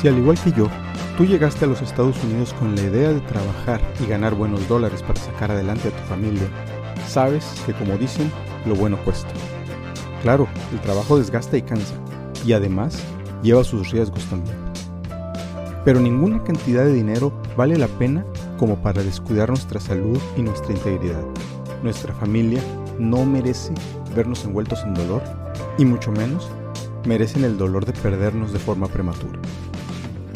Si al igual que yo, tú llegaste a los Estados Unidos con la idea de trabajar y ganar buenos dólares para sacar adelante a tu familia, sabes que como dicen, lo bueno cuesta. Claro, el trabajo desgasta y cansa, y además lleva sus riesgos también. Pero ninguna cantidad de dinero vale la pena como para descuidar nuestra salud y nuestra integridad. Nuestra familia no merece vernos envueltos en dolor, y mucho menos merecen el dolor de perdernos de forma prematura.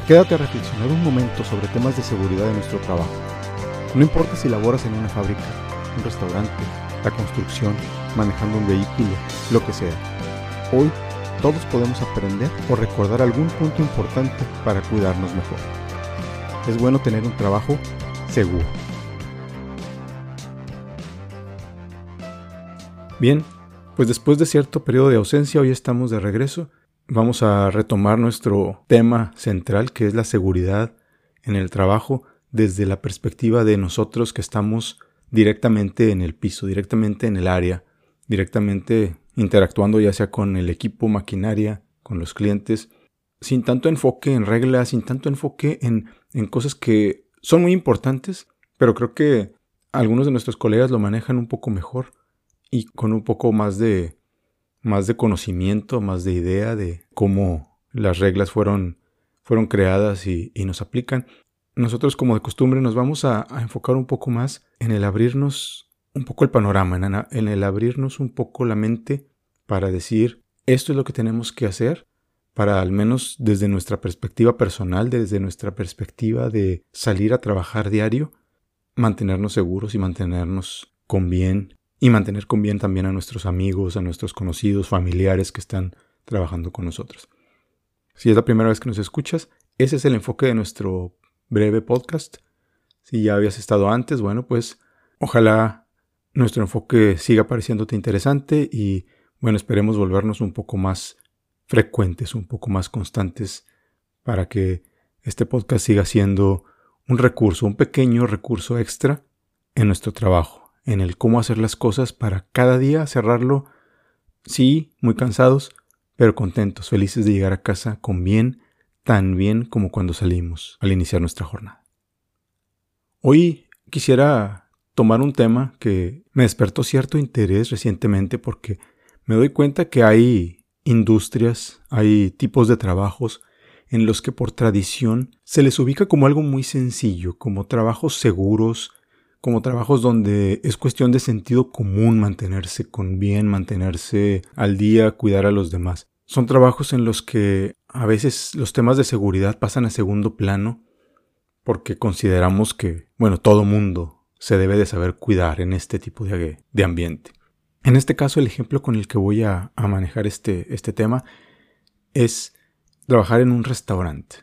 Quédate a reflexionar un momento sobre temas de seguridad de nuestro trabajo. No importa si laboras en una fábrica, un restaurante, la construcción, manejando un vehículo, lo que sea. Hoy todos podemos aprender o recordar algún punto importante para cuidarnos mejor. Es bueno tener un trabajo seguro. Bien, pues después de cierto periodo de ausencia hoy estamos de regreso vamos a retomar nuestro tema central, que es la seguridad en el trabajo, desde la perspectiva de nosotros que estamos directamente en el piso, directamente en el área, directamente interactuando ya sea con el equipo, maquinaria, con los clientes, sin tanto enfoque en reglas, sin tanto enfoque en, en cosas que son muy importantes, pero creo que algunos de nuestros colegas lo manejan un poco mejor y con un poco más de más de conocimiento, más de idea de cómo las reglas fueron, fueron creadas y, nos aplican. Nosotros como de costumbre nos vamos a, enfocar un poco más en el abrirnos un poco el panorama, en, en el abrirnos un poco la mente para decir esto es lo que tenemos que hacer para al menos desde nuestra perspectiva personal, desde nuestra perspectiva de salir a trabajar diario, mantenernos seguros y mantenernos con bien y mantener con bien también a nuestros amigos, a nuestros conocidos, familiares que están trabajando con nosotros. Si es la primera vez que nos escuchas, ese es el enfoque de nuestro breve podcast. Si ya habías estado antes, bueno, pues ojalá nuestro enfoque siga pareciéndote interesante y bueno, esperemos volvernos un poco más frecuentes, un poco más constantes para que este podcast siga siendo un recurso, un pequeño recurso extra en nuestro trabajo en el cómo hacer las cosas para cada día cerrarlo, sí, muy cansados, pero contentos, felices de llegar a casa con bien, tan bien como cuando salimos al iniciar nuestra jornada. Hoy quisiera tomar un tema que me despertó cierto interés recientemente porque me doy cuenta que hay industrias, hay tipos de trabajos en los que por tradición se les ubica como algo muy sencillo, como trabajos seguros, como trabajos donde es cuestión de sentido común mantenerse con bien, mantenerse al día, cuidar a los demás. Son trabajos en los que a veces los temas de seguridad pasan a segundo plano porque consideramos que, bueno, todo mundo se debe de saber cuidar en este tipo de, de ambiente. En este caso, el ejemplo con el que voy a, manejar este, este tema es trabajar en un restaurante,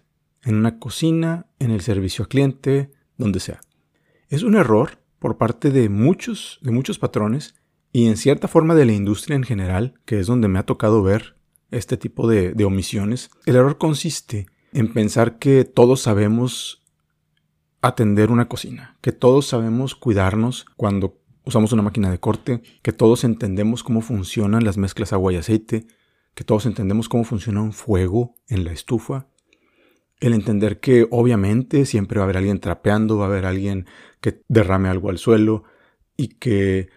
en una cocina, en el servicio al cliente, donde sea. Es un error por parte de muchos, de muchos patrones y en cierta forma de la industria en general, que es donde me ha tocado ver este tipo de, de omisiones. El error consiste en pensar que todos sabemos atender una cocina, que todos sabemos cuidarnos cuando usamos una máquina de corte, que todos entendemos cómo funcionan las mezclas agua y aceite, que todos entendemos cómo funciona un fuego en la estufa, el entender que obviamente siempre va a haber alguien trapeando, va a haber alguien que derrame algo al suelo y que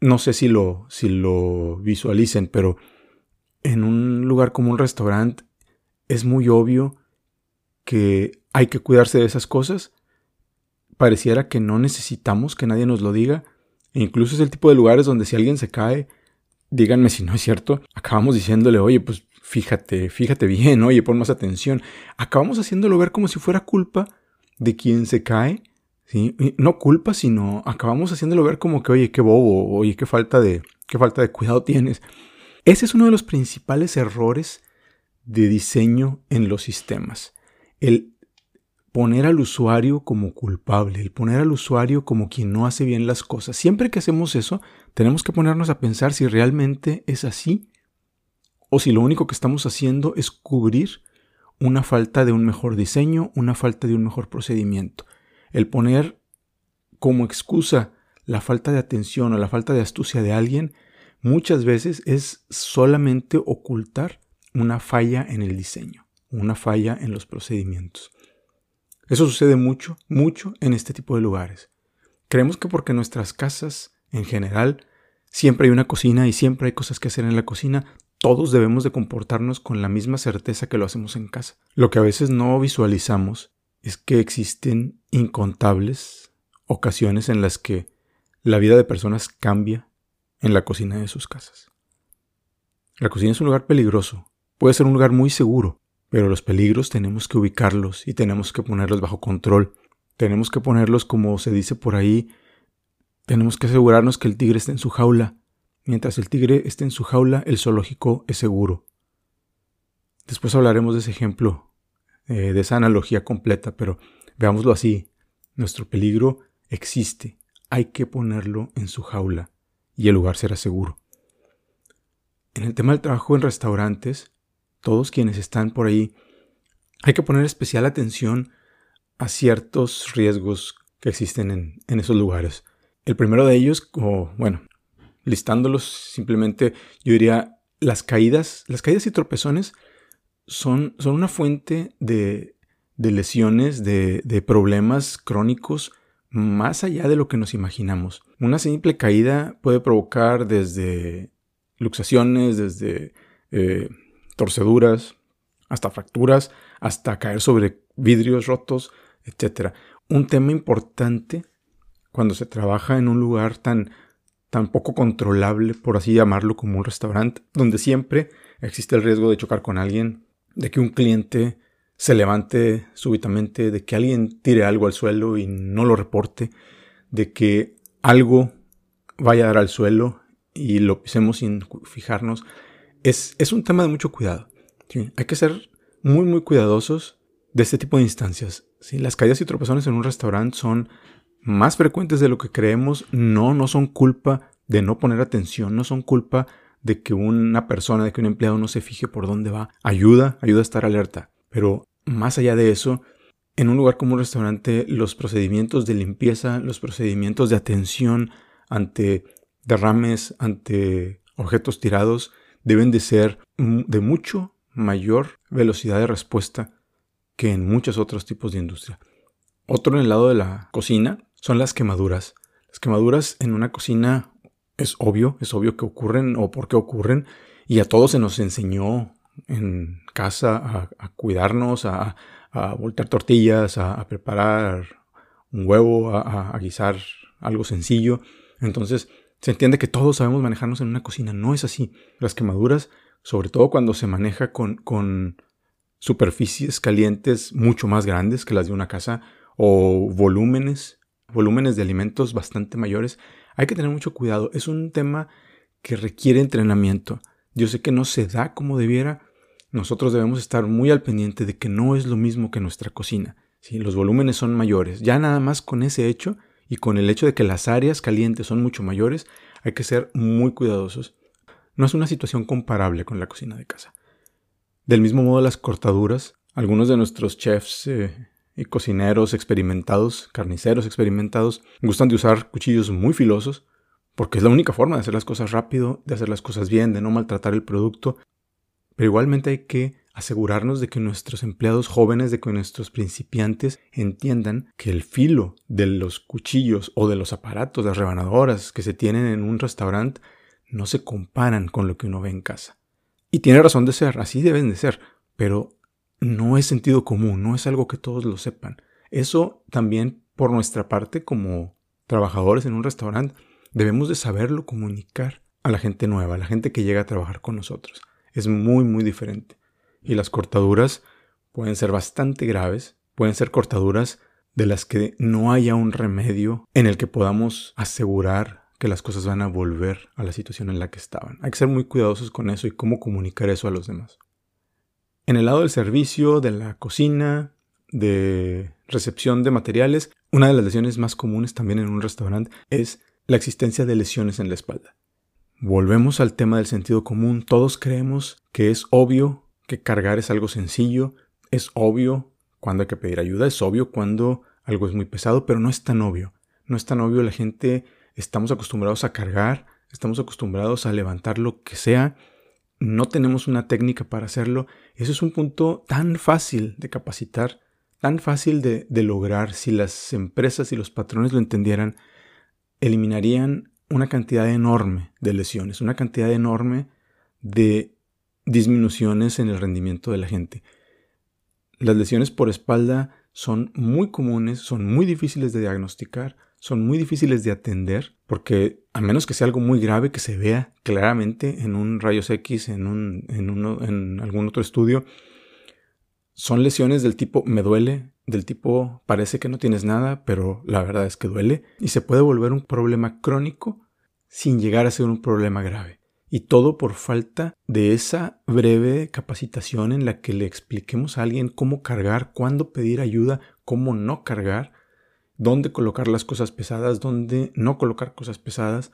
no sé si lo, si lo visualicen, pero en un lugar como un restaurante es muy obvio que hay que cuidarse de esas cosas. Pareciera que no necesitamos que nadie nos lo diga. E incluso es el tipo de lugares donde si alguien se cae, díganme si no es cierto, acabamos diciéndole, oye, pues fíjate, fíjate bien, oye, pon más atención. Acabamos haciéndolo ver como si fuera culpa de quien se cae ¿sí? No culpa, sino acabamos haciéndolo ver como que, oye, qué bobo, oye, qué falta de, qué falta de cuidado tienes. Ese es uno de los principales errores de diseño en los sistemas. El poner al usuario como culpable, el poner al usuario como quien no hace bien las cosas. Siempre que hacemos eso, tenemos que ponernos a pensar si realmente es así o si lo único que estamos haciendo es cubrir una falta de un mejor diseño, una falta de un mejor procedimiento el poner como excusa la falta de atención o la falta de astucia de alguien muchas veces es solamente ocultar una falla en el diseño. una falla en los procedimientos. Eso sucede mucho, mucho en este tipo de lugares. Creemos que porque nuestras casas, en general, siempre hay una cocina y siempre hay cosas que hacer en la cocina, todos debemos de comportarnos con la misma certeza que lo hacemos en casa. Lo que a veces no visualizamos es que existen incontables ocasiones en las que la vida de personas cambia en la cocina de sus casas. La cocina es un lugar peligroso, puede ser un lugar muy seguro, pero los peligros tenemos que ubicarlos y tenemos que ponerlos bajo control. Tenemos que ponerlos como se dice por ahí, tenemos que asegurarnos que el tigre esté en su jaula. Mientras el tigre esté en su jaula, el zoológico es seguro. Después hablaremos de ese ejemplo, eh, de esa analogía completa, pero veámoslo así. Nuestro peligro existe, hay que ponerlo en su jaula y el lugar será seguro. En el tema del trabajo en restaurantes, todos quienes están por ahí, hay que poner especial atención a ciertos riesgos que existen en, esos lugares. El primero de ellos, o bueno, listándolos simplemente, yo diría las caídas, las caídas y tropezones son, son una fuente de, de lesiones, de, de problemas crónicos más allá de lo que nos imaginamos. Una simple caída puede provocar desde luxaciones, desde eh, torceduras, hasta fracturas, hasta caer sobre vidrios rotos, etc. Un tema importante cuando se trabaja en un lugar tan, tan poco controlable, por así llamarlo, como un restaurante, donde siempre existe el riesgo de chocar con alguien, de que un cliente se levante súbitamente, de que alguien tire algo al suelo y no lo reporte, de que algo vaya a dar al suelo y lo pisemos sin fijarnos, es, es un tema de mucho cuidado. Hay que ser muy, muy cuidadosos de este tipo de instancias. Las caídas y tropezones en un restaurante son más frecuentes de lo que creemos. No, no son culpa de no poner atención, no son culpa de que una persona, de que un empleado no se fije por dónde va. Ayuda, ayuda a estar alerta. Pero más allá de eso, en un lugar como un restaurante, los procedimientos de limpieza, los procedimientos de atención ante derrames, ante objetos tirados, deben de ser de mucho mayor velocidad de respuesta que en muchos otros tipos de industria. Otro en el lado de la cocina son las quemaduras. Las quemaduras en una cocina es obvio, es obvio que ocurren o por qué ocurren y a todos se nos enseñó en casa a, cuidarnos, a, a, voltear tortillas, a, preparar un huevo, a, guisar algo sencillo. Entonces se entiende que todos sabemos manejarnos en una cocina. No es así. Las quemaduras, sobre todo cuando se maneja con, con superficies calientes mucho más grandes que las de una casa o volúmenes, volúmenes de alimentos bastante mayores, hay que tener mucho cuidado. Es un tema que requiere entrenamiento. Yo sé que no se da como debiera, nosotros debemos estar muy al pendiente de que no es lo mismo que nuestra cocina. Los volúmenes son mayores. Ya nada más con ese hecho y con el hecho de que las áreas calientes son mucho mayores, hay que ser muy cuidadosos. No es una situación comparable con la cocina de casa. Del mismo modo las cortaduras, algunos de nuestros chefs eh, cocineros experimentados, carniceros experimentados, gustan de usar cuchillos muy filosos porque es la única forma de hacer las cosas rápido, de hacer las cosas bien, de no maltratar el producto pero igualmente hay que asegurarnos de que nuestros empleados jóvenes, de que nuestros principiantes entiendan que el filo de los cuchillos o de los aparatos, las rebanadoras que se tienen en un restaurante, no se comparan con lo que uno ve en casa. Y tiene razón de ser, así deben de ser, pero no es sentido común, no es algo que todos lo sepan. Eso también por nuestra parte como trabajadores en un restaurante debemos de saberlo comunicar a la gente nueva, a la gente que llega a trabajar con nosotros es muy muy diferente. Y las cortaduras pueden ser bastante graves, pueden ser cortaduras de las que no haya un remedio en el que podamos asegurar que las cosas van a volver a la situación en la que estaban. Hay que ser muy cuidadosos con eso y cómo comunicar eso a los demás. En el lado del servicio, de la cocina, de recepción de materiales, una de las lesiones más comunes también en un restaurante es la existencia de lesiones en la espalda. Volvemos al tema del sentido común. Todos creemos que es obvio que cargar es algo sencillo, es obvio cuando hay que pedir ayuda, es obvio cuando algo es muy pesado, pero no es tan obvio. No es tan obvio, la gente estamos acostumbrados a cargar, estamos acostumbrados a levantar lo que sea, no tenemos una técnica para hacerlo, eso es un punto tan fácil de capacitar, tan fácil de, de lograr. Si las empresas y los patrones lo entendieran, eliminarían una cantidad enorme de lesiones, una cantidad enorme de disminuciones en el rendimiento de la gente. Las lesiones por espalda son muy comunes, son muy difíciles de diagnosticar, son muy difíciles de atender, porque a menos que sea algo muy grave que se vea claramente en un rayos X, en, un, en, algún otro estudio, son lesiones del tipo me duele, del tipo parece que no tienes nada, pero la verdad es que duele, y se puede volver un problema crónico sin llegar a ser un problema grave. Y todo por falta de esa breve capacitación en la que le expliquemos a alguien cómo cargar, cuándo pedir ayuda, cómo no cargar, dónde colocar las cosas pesadas, dónde no colocar cosas pesadas.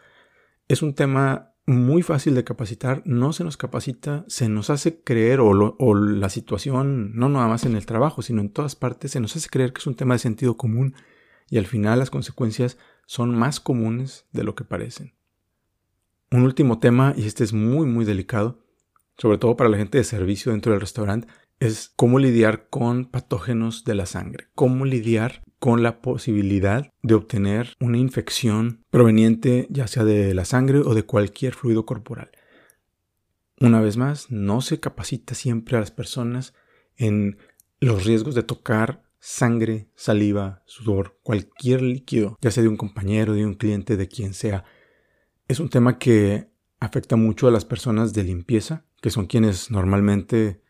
Es un tema muy fácil de capacitar, no se nos capacita, se nos hace creer, o, la situación, no nada más en el trabajo, sino en todas partes, se nos hace creer que es un tema de sentido común y al final las consecuencias son más comunes de lo que parecen. Un último tema, y este es muy muy delicado, sobre todo para la gente de servicio dentro del restaurante, es cómo lidiar con patógenos de la sangre, cómo lidiar con la posibilidad de obtener una infección proveniente ya sea de la sangre o de cualquier fluido corporal. Una vez más, no se capacita siempre a las personas en los riesgos de tocar sangre, saliva, sudor, cualquier líquido, ya sea de un compañero, de un cliente, de quien sea. Es un tema que afecta mucho a las personas de limpieza, que son quienes normalmente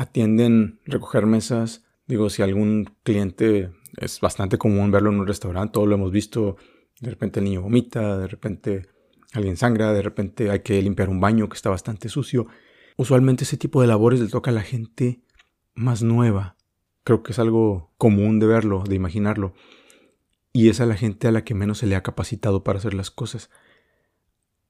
atienden recoger mesas. Digo, si algún cliente es bastante común verlo en un restaurante, todo lo hemos visto, de repente el niño vomita, de repente alguien sangra, de repente hay que limpiar un baño que está bastante sucio. Usualmente ese tipo de labores le toca a la gente más nueva. Creo que es algo común de verlo, de imaginarlo. Y es a la gente a la que menos se le ha capacitado para hacer las cosas.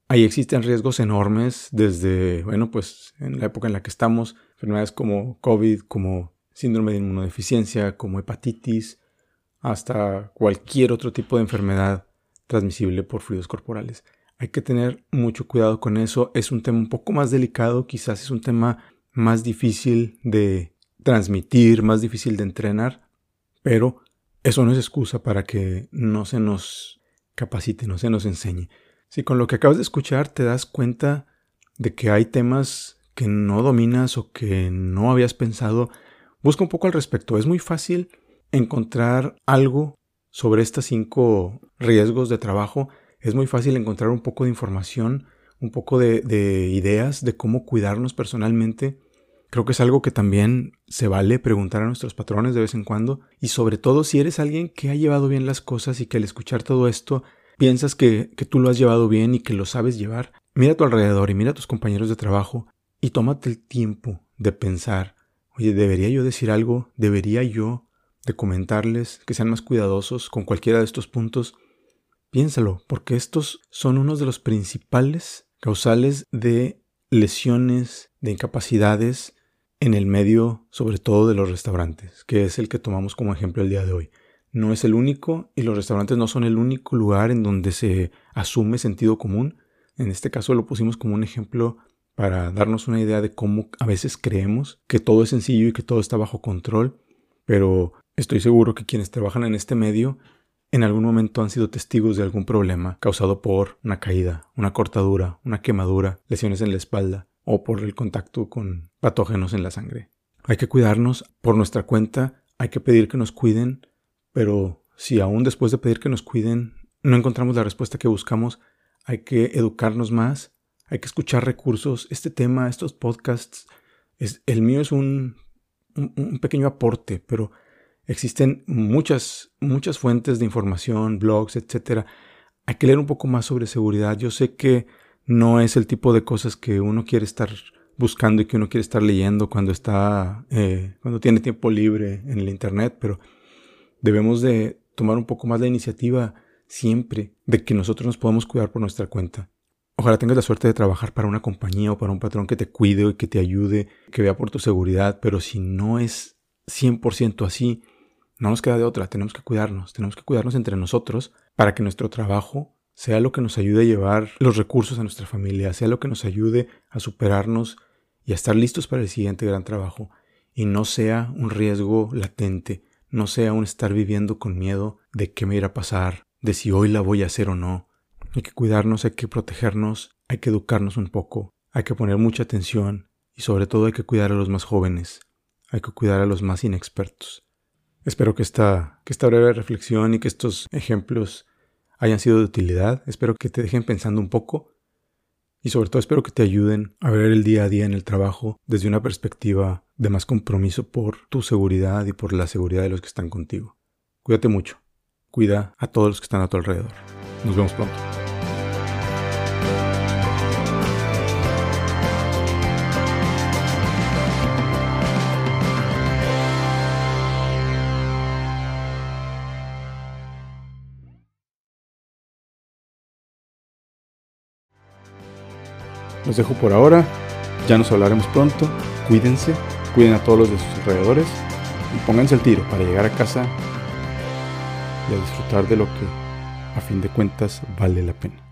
Ahí existen riesgos enormes desde, bueno, pues en la época en la que estamos, enfermedades como COVID, como síndrome de inmunodeficiencia, como hepatitis, hasta cualquier otro tipo de enfermedad transmisible por fluidos corporales. Hay que tener mucho cuidado con eso. Es un tema un poco más delicado, quizás es un tema más difícil de transmitir, más difícil de entrenar, pero eso no es excusa para que no se nos capacite, no se nos enseñe. Si con lo que acabas de escuchar te das cuenta de que hay temas que no dominas o que no habías pensado, busca un poco al respecto. Es muy fácil encontrar algo sobre estos cinco riesgos de trabajo. Es muy fácil encontrar un poco de información, un poco de, de ideas de cómo cuidarnos personalmente. Creo que es algo que también se vale preguntar a nuestros patrones de vez en cuando y sobre todo si eres alguien que ha llevado bien las cosas y que al escuchar todo esto piensas que, tú lo has llevado bien y que lo sabes llevar, mira a tu alrededor y mira a tus compañeros de trabajo y tómate el tiempo de pensar, oye, ¿debería yo decir algo? ¿Debería yo de comentarles que sean más cuidadosos con cualquiera de estos puntos? Piénsalo, porque estos son unos de los principales causales de lesiones, de incapacidades en el medio, sobre todo de los restaurantes, que es el que tomamos como ejemplo el día de hoy no es el único y los restaurantes no son el único lugar en donde se asume sentido común. En este caso lo pusimos como un ejemplo para darnos una idea de cómo a veces creemos que todo es sencillo y que todo está bajo control, pero estoy seguro que quienes trabajan en este medio en algún momento han sido testigos de algún problema causado por una caída, una cortadura, una quemadura, lesiones en la espalda o por el contacto con patógenos en la sangre. Hay que cuidarnos por nuestra cuenta, hay que pedir que nos cuiden pero si aún después de pedir que nos cuiden no encontramos la respuesta que buscamos, hay que educarnos más, hay que escuchar recursos. Este tema, estos podcasts, es, el mío es un, pequeño aporte, pero existen muchas, muchas fuentes de información, blogs, etc. Hay que leer un poco más sobre seguridad. Yo sé que no es el tipo de cosas que uno quiere estar buscando y que uno quiere estar leyendo cuando está, eh, cuando tiene tiempo libre en el internet, pero Debemos de tomar un poco más la iniciativa siempre de que nosotros nos podamos cuidar por nuestra cuenta. Ojalá tengas la suerte de trabajar para una compañía o para un patrón que te cuide y que te ayude, que vea por tu seguridad, pero si no es 100% así, no nos queda de otra, tenemos que cuidarnos, tenemos que cuidarnos entre nosotros para que nuestro trabajo sea lo que nos ayude a llevar los recursos a nuestra familia, sea lo que nos ayude a superarnos y a estar listos para el siguiente gran trabajo y no sea un riesgo latente, no sea un estar viviendo con miedo de qué me irá a pasar, de si hoy la voy a hacer o no. Hay que cuidarnos, hay que protegernos, hay que educarnos un poco, hay que poner mucha atención y sobre todo hay que cuidar a los más jóvenes, hay que cuidar a los más inexpertos. Espero que esta, que esta breve reflexión y que estos ejemplos hayan sido de utilidad, espero que te dejen pensando un poco y sobre todo espero que te ayuden a ver el día a día en el trabajo desde una perspectiva de más compromiso por tu seguridad y por la seguridad de los que están contigo. Cuídate mucho. Cuida a todos los que están a tu alrededor. Nos vemos pronto. Los dejo por ahora. Ya nos hablaremos pronto. Cuídense, cuiden a todos los de sus alrededores y pónganse el tiro para llegar a casa y a disfrutar de lo que a fin de cuentas vale la pena.